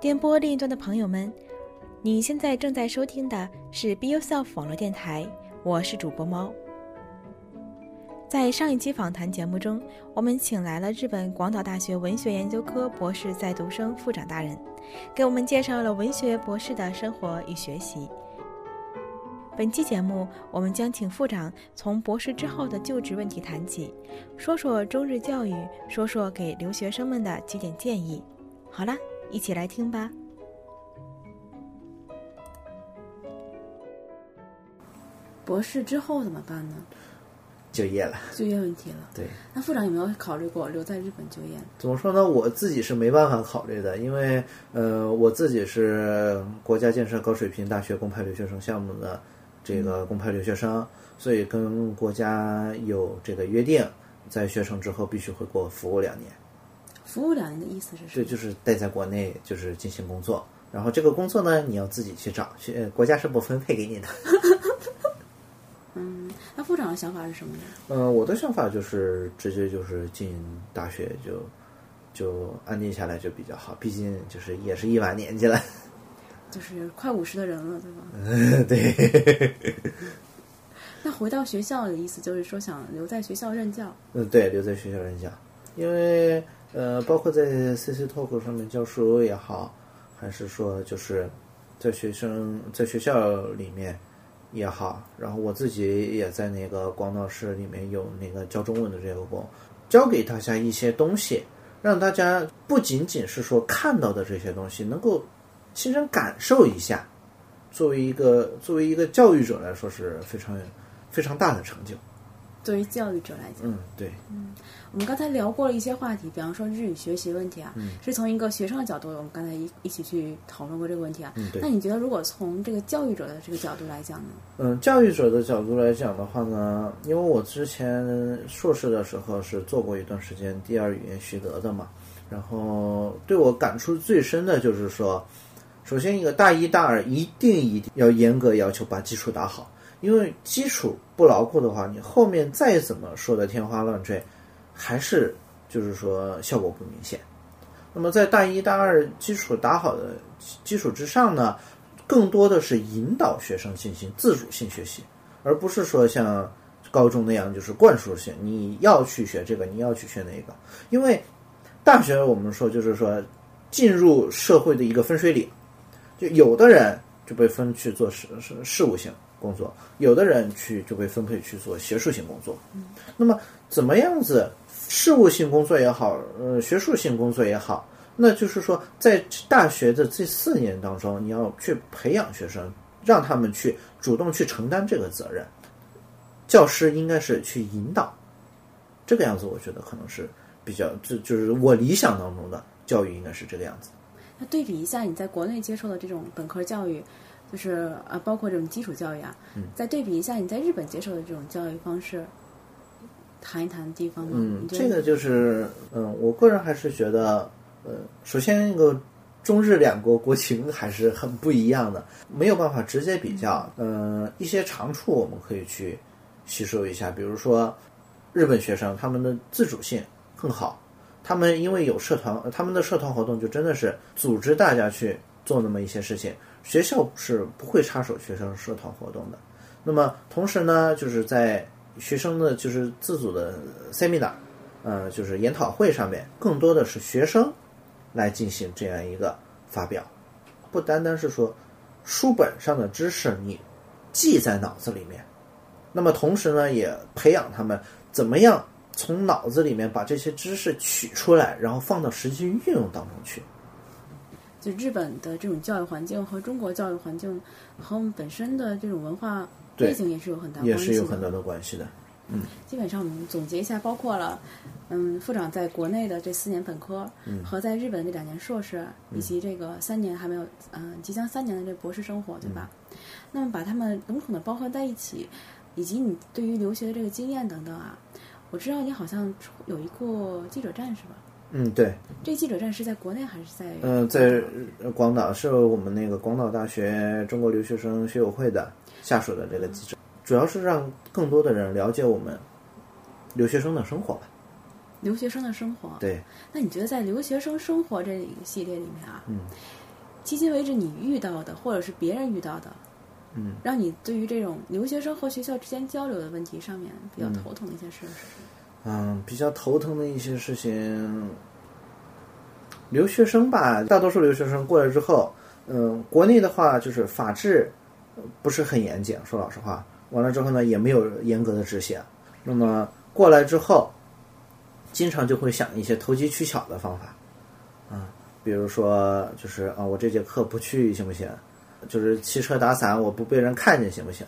电波另一端的朋友们，你现在正在收听的是 Be Yourself 网络电台，我是主播猫。在上一期访谈节目中，我们请来了日本广岛大学文学研究科博士在读生副长大人，给我们介绍了文学博士的生活与学习。本期节目，我们将请副长从博士之后的就职问题谈起，说说中日教育，说说给留学生们的几点建议。好啦，一起来听吧。博士之后怎么办呢？就业了，就业问题了。对，那副长有没有考虑过留在日本就业？怎么说呢？我自己是没办法考虑的，因为呃，我自己是国家建设高水平大学公派留学生项目的这个公派留学生，所以跟国家有这个约定，在学成之后必须回国服务两年。服务两年的意思是什么？对，就是待在国内，就是进行工作。然后这个工作呢，你要自己去找，去国家是不分配给你的。嗯，那部长的想法是什么呢？呃，我的想法就是直接就是进大学就就安定下来就比较好，毕竟就是也是一把年纪了。就是快五十的人了，对吧？嗯，对。那回到学校的意思就是说想留在学校任教。嗯，对，留在学校任教，因为呃，包括在 CC Talk 上面教书也好，还是说就是在学生在学校里面。也好，然后我自己也在那个广岛市里面有那个教中文的这个工，教给大家一些东西，让大家不仅仅是说看到的这些东西，能够亲身感受一下。作为一个作为一个教育者来说，是非常非常大的成就。作为教育者来讲，嗯，对，嗯，我们刚才聊过了一些话题，比方说日语学习问题啊，嗯是从一个学生的角度，我们刚才一一起去讨论过这个问题啊。嗯，对。那你觉得，如果从这个教育者的这个角度来讲呢？嗯，教育者的角度来讲的话呢，因为我之前硕士的时候是做过一段时间第二语言习得的嘛，然后对我感触最深的就是说，首先一个大一、大二一定一定要严格要求把基础打好。因为基础不牢固的话，你后面再怎么说的天花乱坠，还是就是说效果不明显。那么在大一、大二基础打好的基础之上呢，更多的是引导学生进行自主性学习，而不是说像高中那样就是灌输性，你要去学这个，你要去学那个。因为大学我们说就是说进入社会的一个分水岭，就有的人就被分去做事事事务性。工作，有的人去就被分配去做学术性工作。那么怎么样子，事务性工作也好，呃，学术性工作也好，那就是说，在大学的这四年当中，你要去培养学生，让他们去主动去承担这个责任。教师应该是去引导，这个样子，我觉得可能是比较，就就是我理想当中的教育应该是这个样子。那对比一下，你在国内接受的这种本科教育。就是啊，包括这种基础教育啊，再对比一下你在日本接受的这种教育方式，谈一谈地方吗？嗯，这个就是嗯，我个人还是觉得，呃，首先那个中日两国国情还是很不一样的，没有办法直接比较。嗯，一些长处我们可以去吸收一下，比如说日本学生他们的自主性更好，他们因为有社团，他们的社团活动就真的是组织大家去做那么一些事情。学校是不会插手学生社团活动的。那么同时呢，就是在学生的就是自主的 seminar，呃，就是研讨会上面，更多的是学生来进行这样一个发表，不单单是说书本上的知识你记在脑子里面，那么同时呢，也培养他们怎么样从脑子里面把这些知识取出来，然后放到实际运用当中去。就日本的这种教育环境和中国教育环境和我们本身的这种文化背景也是有很大也是有很大的关系的。嗯，基本上我们总结一下，包括了嗯，副长在国内的这四年本科，和在日本的这两年硕士，以及这个三年还没有嗯即将三年的这博士生活，对吧？那么把他们笼统的包含在一起，以及你对于留学的这个经验等等啊，我知道你好像有一个记者站是吧？嗯，对。这记者站是在国内还是在？嗯，在广岛，是我们那个广岛大学中国留学生学友会的下属的这个记者，主要是让更多的人了解我们留学生的生活吧。留学生的生活。对，那你觉得在留学生生活这一个系列里面啊，嗯，迄今为止你遇到的，或者是别人遇到的，嗯，让你对于这种留学生和学校之间交流的问题上面比较头疼的一些事是什么？嗯，嗯比较头疼的一些事情，留学生吧，大多数留学生过来之后，嗯，国内的话就是法制不是很严谨，说老实话，完了之后呢，也没有严格的执行。那么过来之后，经常就会想一些投机取巧的方法，啊，比如说就是啊，我这节课不去行不行？就是骑车打伞，我不被人看见行不行？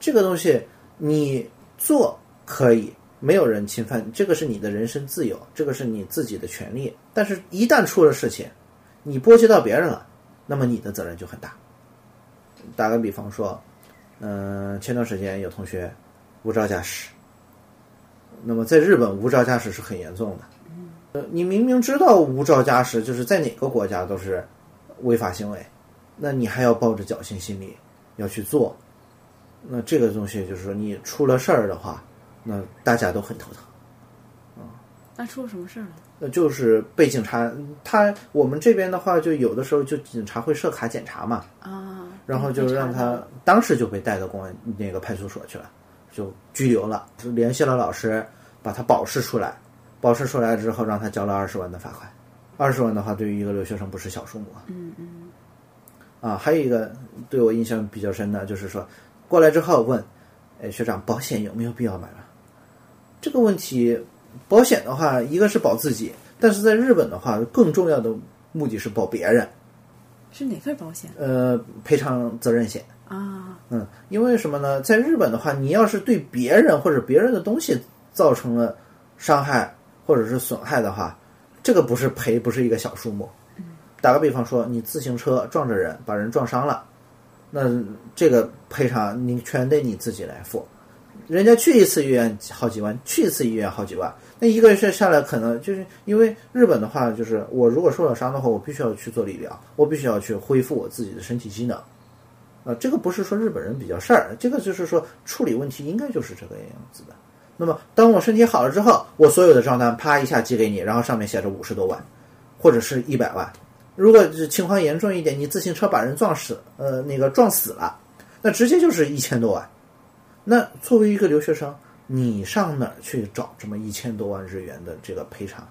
这个东西你做可以，没有人侵犯，这个是你的人身自由，这个是你自己的权利。但是，一旦出了事情，你波及到别人了，那么你的责任就很大。打个比方说，嗯、前段时间有同学无照驾驶，那么在日本无照驾驶是很严重的。呃，你明明知道无照驾驶就是在哪个国家都是违法行为，那你还要抱着侥幸心理要去做，那这个东西就是说你出了事儿的话，那大家都很头疼。那出了什么事儿了？那就是被警察，他我们这边的话，就有的时候就警察会设卡检查嘛，啊，然后就让他当时就被带到公安那个派出所去了，就拘留了，就联系了老师，把他保释出来，保释出来之后让他交了二十万的罚款，二十万的话对于一个留学生不是小数目啊。嗯嗯啊，还有一个对我印象比较深的，就是说过来之后问，哎，学长，保险有没有必要买了？这个问题，保险的话，一个是保自己，但是在日本的话，更重要的目的是保别人，是哪份保险呃，赔偿责任险。啊？嗯，因为什么呢？在日本的话，你要是对别人或者别人的东西造成了伤害或者是损害的话，这个不是赔，不是一个小数目。打个比方说，你自行车撞着人，把人撞伤了，那这个赔偿你全得你自己来付。人家去一次医院好几万，去一次医院好几万，那一个月下来可能就是因为日本的话，就是我如果受了伤的话，我必须要去做理疗，我必须要去恢复我自己的身体机能。啊，这个不是说日本人比较事儿，这个就是说处理问题应该就是这个样子的。那么当我身体好了之后，我所有的账单啪一下寄给你，然后上面写着五十多万，或者是一百万。如果是情况严重一点，你自行车把人撞死，呃，那个撞死了，那直接就是一千多万。那作为一个留学生，你上哪儿去找这么一千多万日元的这个赔偿？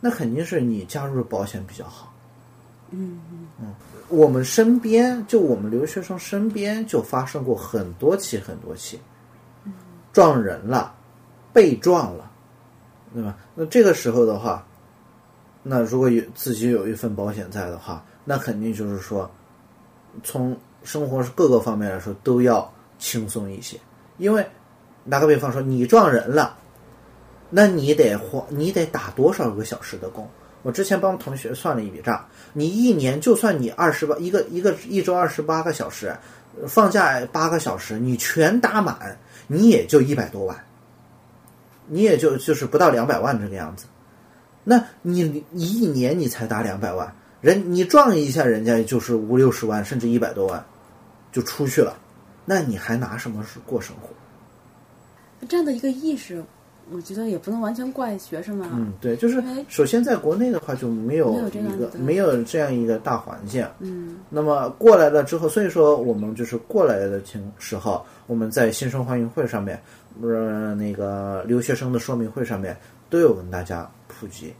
那肯定是你加入保险比较好。嗯我们身边，就我们留学生身边就发生过很多起很多起，撞人了，被撞了，对吧？那这个时候的话，那如果有自己有一份保险在的话，那肯定就是说，从生活各个方面来说都要轻松一些。因为打个比方说，你撞人了，那你得花，你得打多少个小时的工？我之前帮同学算了一笔账，你一年就算你二十八一个一个一周二十八个小时，放假八个小时，你全打满，你也就一百多万，你也就就是不到两百万这个样子。那你你一年你才打两百万，人你撞一下人家就是五六十万甚至一百多万，就出去了，那你还拿什么是过生活？这样的一个意识，我觉得也不能完全怪学生们啊。嗯，对，就是首先在国内的话就没有没有这样一个的没有这样一个大环境，嗯那么过来了之后，所以说我们就是过来的情时候，我们在新生欢迎会上面，呃，那个留学生的说明会上面都有跟大家普及，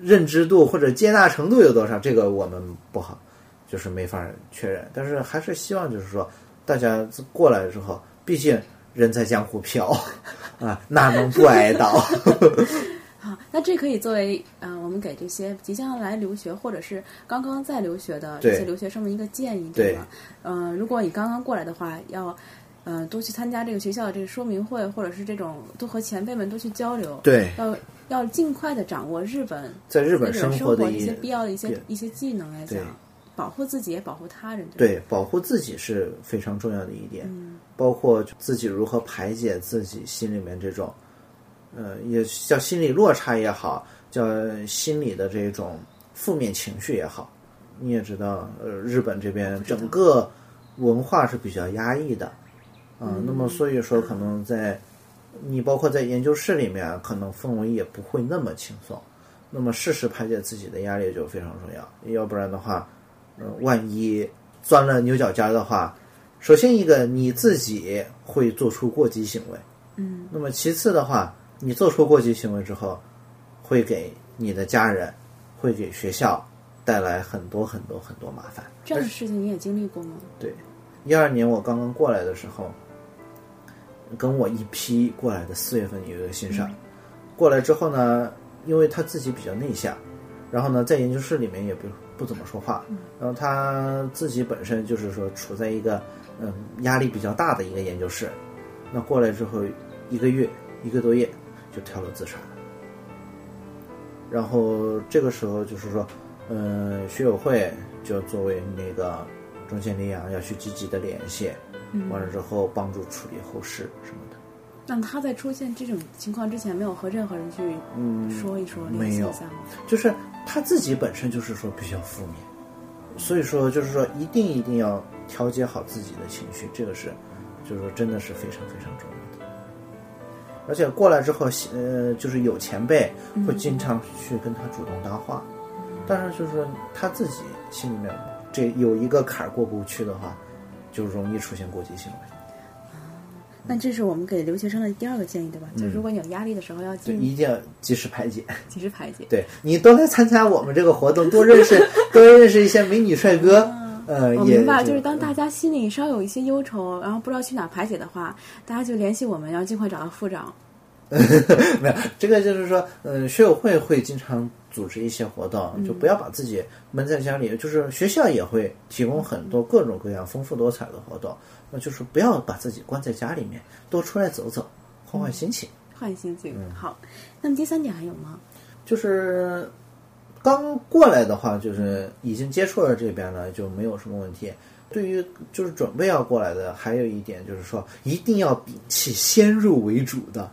认知度或者接纳程度有多少，这个我们不好，就是没法确认。但是还是希望就是说，大家过来之后，毕竟人在江湖飘 啊，哪能不挨刀？好，那这可以作为呃，我们给这些即将来留学或者是刚刚在留学的这些留学生们一个建议，对。吧？嗯、如果你刚刚过来的话，要呃多去参加这个学校的这个说明会，或者是这种多和前辈们多去交流，对，要要尽快的掌握日本在日本生活的一一些必要的一些一些技能来讲。对，保护自己也保护他人，吧对，保护自己是非常重要的一点，嗯包括自己如何排解自己心里面这种，呃，也叫心理落差也好，叫心理的这种负面情绪也好。你也知道，呃，日本这边整个文化是比较压抑的，啊、嗯那么所以说可能在你包括在研究室里面，可能氛围也不会那么轻松。那么适时排解自己的压力就非常重要，要不然的话，嗯，万一钻了牛角尖的话，首先一个你自己会做出过激行为，嗯，那么其次的话，你做出过激行为之后，会给你的家人，会给学校带来很多很多很多麻烦。这样的事情你也经历过吗？对，一二年我刚刚过来的时候，跟我一批过来的四月份有一个新生，过来之后呢，因为他自己比较内向，然后呢，在研究室里面也不不怎么说话，然后他自己本身就是说处在一个嗯压力比较大的一个研究室，那过来之后一个月一个多月就跳楼自杀了，然后这个时候就是说，嗯，学友会就作为那个中间力量要去积极的联系，完了之后帮助处理后事什么的。那他在出现这种情况之前，没有和任何人去嗯说一说、联没有系一下吗？就是他自己本身就是说比较负面，所以说就是说一定一定要调节好自己的情绪，这个是就是说真的是非常非常重要的。而且过来之后，呃，就是有前辈会经常去跟他主动搭话，但是就是说他自己心里面这有一个坎儿过不去的话，就容易出现过激行为。那这是我们给留学生的第二个建议，对吧？就如果你有压力的时候，要一定要及时排解。及时排解。对你多来参加我们这个活动，多认识 多认识一些美女帅哥。呃，也我明白，就是当大家心里稍有一些忧愁，然后不知道去哪排解的话，大家就联系我们，然后尽快找到副长。没有这个，就是说，嗯，学友会会经常组织一些活动，就不要把自己闷在家里。就是学校也会提供很多各种各样丰富多彩的活动，那就是不要把自己关在家里面，多出来走走，换换心情。换心情。好，那么第三点还有吗？就是刚过来的话，就是已经接触了这边了，就没有什么问题。对于就是准备要过来的，还有一点就是说，一定要摒弃先入为主的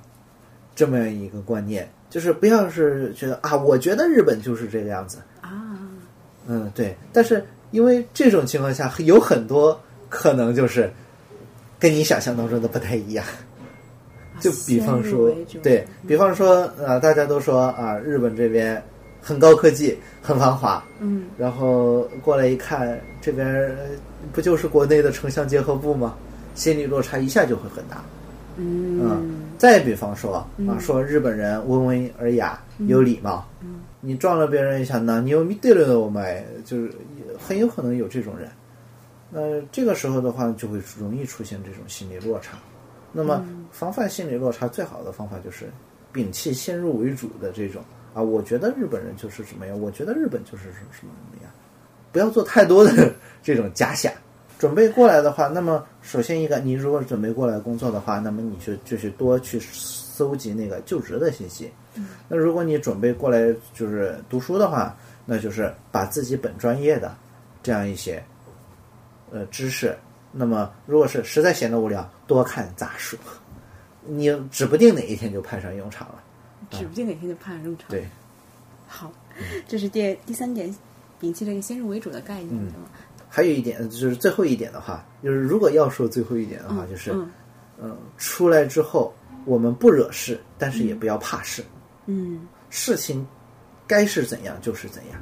这么样一个观念，就是不要是觉得啊，我觉得日本就是这个样子啊，嗯，对。但是因为这种情况下，有很多可能就是跟你想象当中的不太一样。就比方说对比方说，呃，大家都说啊，日本这边很高科技，很繁华，嗯，然后过来一看，这边呃不就是国内的城乡结合部吗？心理落差一下就会很大。嗯，再比方说啊，说日本人温文尔雅、有礼貌，嗯你撞了别人一下，呢你又米对了我们，就是很有可能有这种人。那这个时候的话，就会容易出现这种心理落差。那么防范心理落差最好的方法就是摒弃先入为主的这种啊，我觉得日本人就是什么样，我觉得日本就是什么什么样，不要做太多的这种假想。准备过来的话，那么首先一个，你如果准备过来工作的话，那么你就就是多去搜集那个就职的信息。那如果你准备过来就是读书的话，那就是把自己本专业的这样一些呃知识，那么如果是实在闲得无聊，多看杂书，你指不定哪一天就派上用场了。指不定哪天就派上用场。对，好，这是第第三点，摒弃这个先入为主的概念？还有一点就是最后一点的话，就是如果要说最后一点的话，就是嗯嗯，出来之后我们不惹事，但是也不要怕事，嗯，事情该是怎样就是怎样。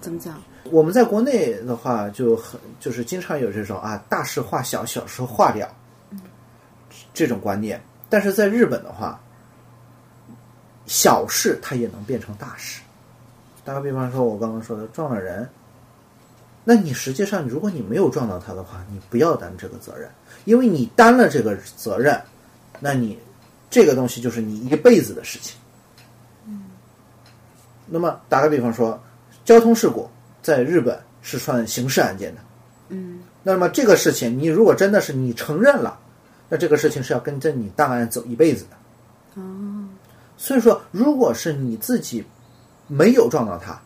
怎么讲？我们在国内的话，就很就是经常有这种啊大事化小，小事化了这种观念。但是在日本的话，小事它也能变成大事。打个比方说，我刚刚说的撞了人，那你实际上如果你没有撞到他的话，你不要担这个责任，因为你担了这个责任，那你这个东西就是你一辈子的事情。那么打个比方说，交通事故在日本是算刑事案件的。嗯那么这个事情，你如果真的是你承认了，那这个事情是要跟着你档案走一辈子的。哦，所以说，如果是你自己没有撞到他，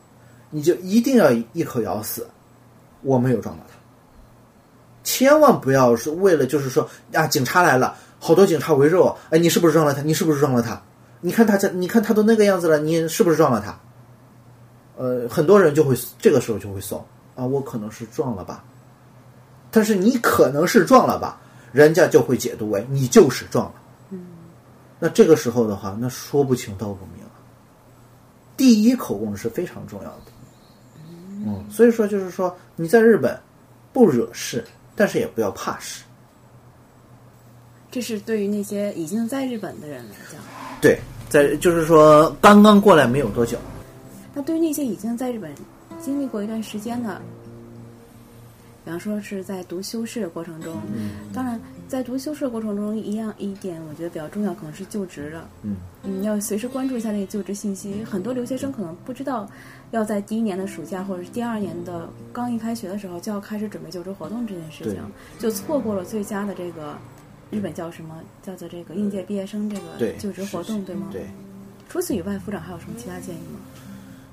你就一定要一口咬死，我没有撞到他。千万不要是为了就是说啊，警察来了，好多警察围着我，哎，你是不是撞了他？你是不是撞了他？你看他这，你看他都那个样子了，你是不是撞了他？呃，很多人就会这个时候就会怂啊，我可能是撞了吧，但是你可能是撞了吧，人家就会解读为你就是撞了，那这个时候的话，那说不清道不明了。第一口供是非常重要的。嗯，所以说就是说你在日本不惹事，但是也不要怕事。这是对于那些已经在日本的人来讲。对，在就是说刚刚过来没有多久。那对于那些已经在日本经历过一段时间的，比方说是在读修士的过程中，当然在读修士的过程中，一样一点我觉得比较重要，可能是就职的。嗯，你要随时关注一下那个就职信息。很多留学生可能不知道，要在第一年的暑假或者是第二年的刚一开学的时候就要开始准备就职活动这件事情，就错过了最佳的这个日本叫什么叫做这个应届毕业生这个就职活动，对吗？对。除此以外，副长还有什么其他建议吗？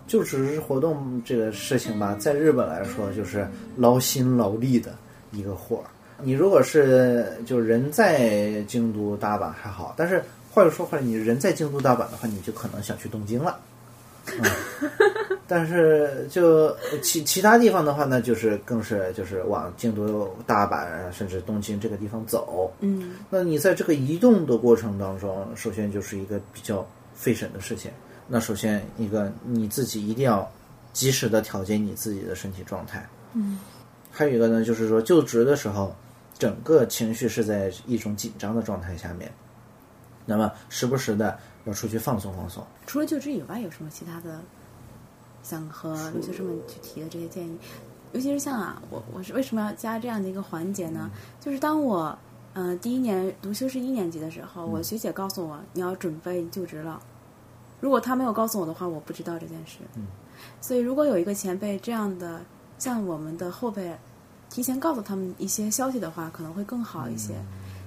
就只是活动这个事情吧，在日本来说就是劳心劳力的一个活儿。你如果是就人在京都、大阪还好，但是话又说回来，你人在京都、大阪的话，你就可能想去东京了。嗯，但是就其其他地方的话呢，就是更是就是往京都、大阪甚至东京这个地方走。嗯，那你在这个移动的过程当中，首先就是一个比较费神的事情。那首先一个你自己一定要及时的调节你自己的身体状态。嗯，还有一个呢，就是说就职的时候，整个情绪是在一种紧张的状态下面，那么时不时的要出去放松放松。除了就职以外，有什么其他的想和留学生们去提的这些建议？尤其是像啊，我我是为什么要加这样的一个环节呢？就是当我嗯第一年读修士一年级的时候，我学姐告诉我你要准备就职了。如果他没有告诉我的话，我不知道这件事。嗯，所以如果有一个前辈这样的，像我们的后辈，提前告诉他们一些消息的话，可能会更好一些。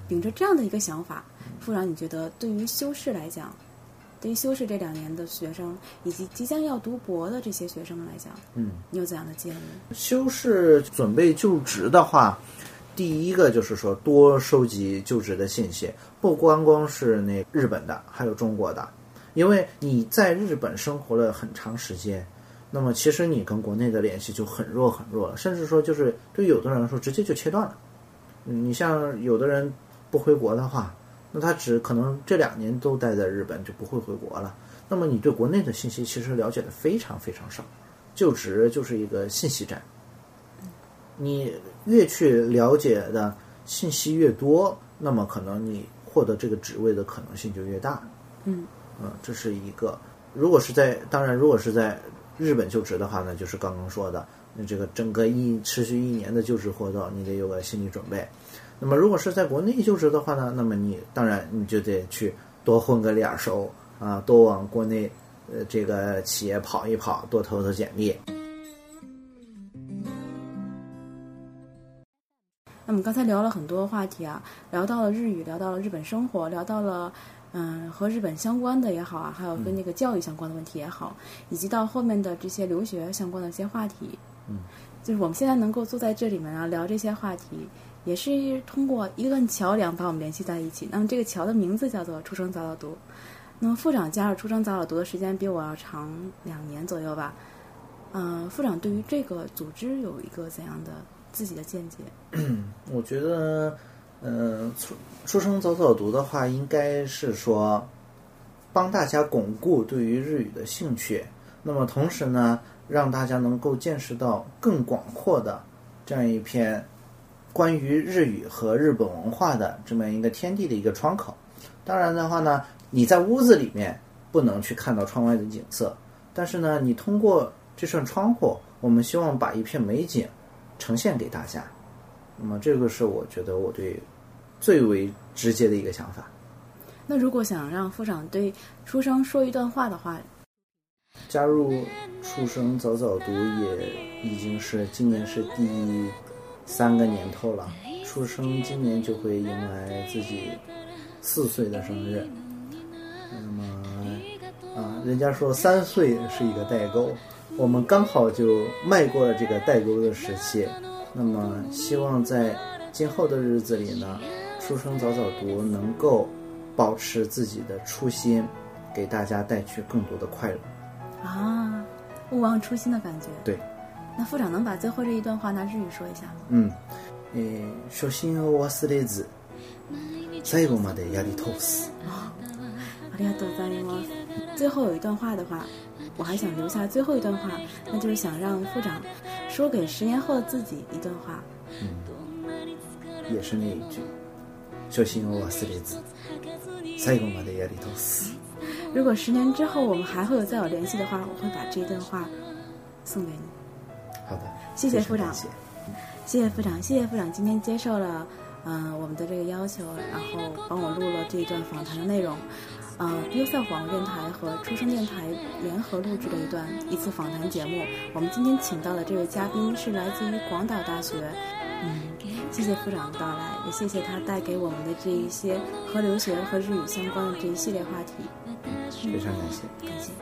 秉着这样的一个想法，傅然，你觉得对于修士来讲，对于修士这两年的学生，以及即将要读博的这些学生们来讲，嗯，你有怎样的建议？修士准备就职的话，第一个就是说多收集就职的信息，不光光是那日本的，还有中国的。因为你在日本生活了很长时间，那么其实你跟国内的联系就很弱很弱了，甚至说就是对有的人来说直接就切断了。你像有的人不回国的话，那他只可能这两年都待在日本就不会回国了。那么你对国内的信息其实了解的非常非常少，就职就是一个信息站。你越去了解的信息越多，那么可能你获得这个职位的可能性就越大。嗯。嗯，这是一个。如果是在当然，如果是在日本就职的话呢，就是刚刚说的，那这个整个一持续一年的就职活动，你得有个心理准备。那么如果是在国内就职的话呢，那么你当然你就得去多混个脸熟啊，多往国内呃这个企业跑一跑，多投投简历。那么刚才聊了很多话题啊，聊到了日语，聊到了日本生活，聊到了。嗯，和日本相关的也好啊，还有跟那个教育相关的问题也好，以及到后面的这些留学相关的一些话题，嗯，就是我们现在能够坐在这里面啊聊这些话题，也是通过一段桥梁把我们联系在一起。那么这个桥的名字叫做“出生早早读”。那么副长加入“出生早早读”的时间比我要长两年左右吧。嗯，副长对于这个组织有一个怎样的自己的见解？我觉得。嗯，出出生早早读的话，应该是说帮大家巩固对于日语的兴趣。那么同时呢，让大家能够见识到更广阔的这样一片关于日语和日本文化的这么一个天地的一个窗口。当然的话呢，你在屋子里面不能去看到窗外的景色，但是呢，你通过这扇窗户，我们希望把一片美景呈现给大家。那么这个是我觉得我对。最为直接的一个想法。那如果想让副长对书生说一段话的话，加入书生早早读也已经是今年是第三个年头了。书生今年就会迎来自己四岁的生日。那么啊，人家说三岁是一个代沟，我们刚好就迈过了这个代沟的时期。那么希望在今后的日子里呢。书生早早读，能够保持自己的初心，给大家带去更多的快乐啊！勿忘初心的感觉。对，那副长能把最后这一段话拿日语说一下吗？嗯，初心を忘れず、最後までやり通す。 利亚多赞尼莫。最后有一段话的话，我还想留下最后一段话，那就是想让副长说给十年后的自己一段话。嗯，也是那一句： 初心を忘れず、最後までやり通す。如果十年之后我们还会有再有联系的话，我会把这一段话送给你。好的，谢谢副长非常感谢谢谢副长，谢谢副长今天接受了嗯、呃我们的这个要求，然后帮我录了这一段访谈的内容。呃 b u s e 网络电台和出生电台联合录制的一段一次访谈节目。我们今天请到的这位嘉宾是来自于广岛大学。嗯， 谢谢副长的到来也谢谢他带给我们的这一些和留学和日语相关的这一系列话题。非常感谢。感谢。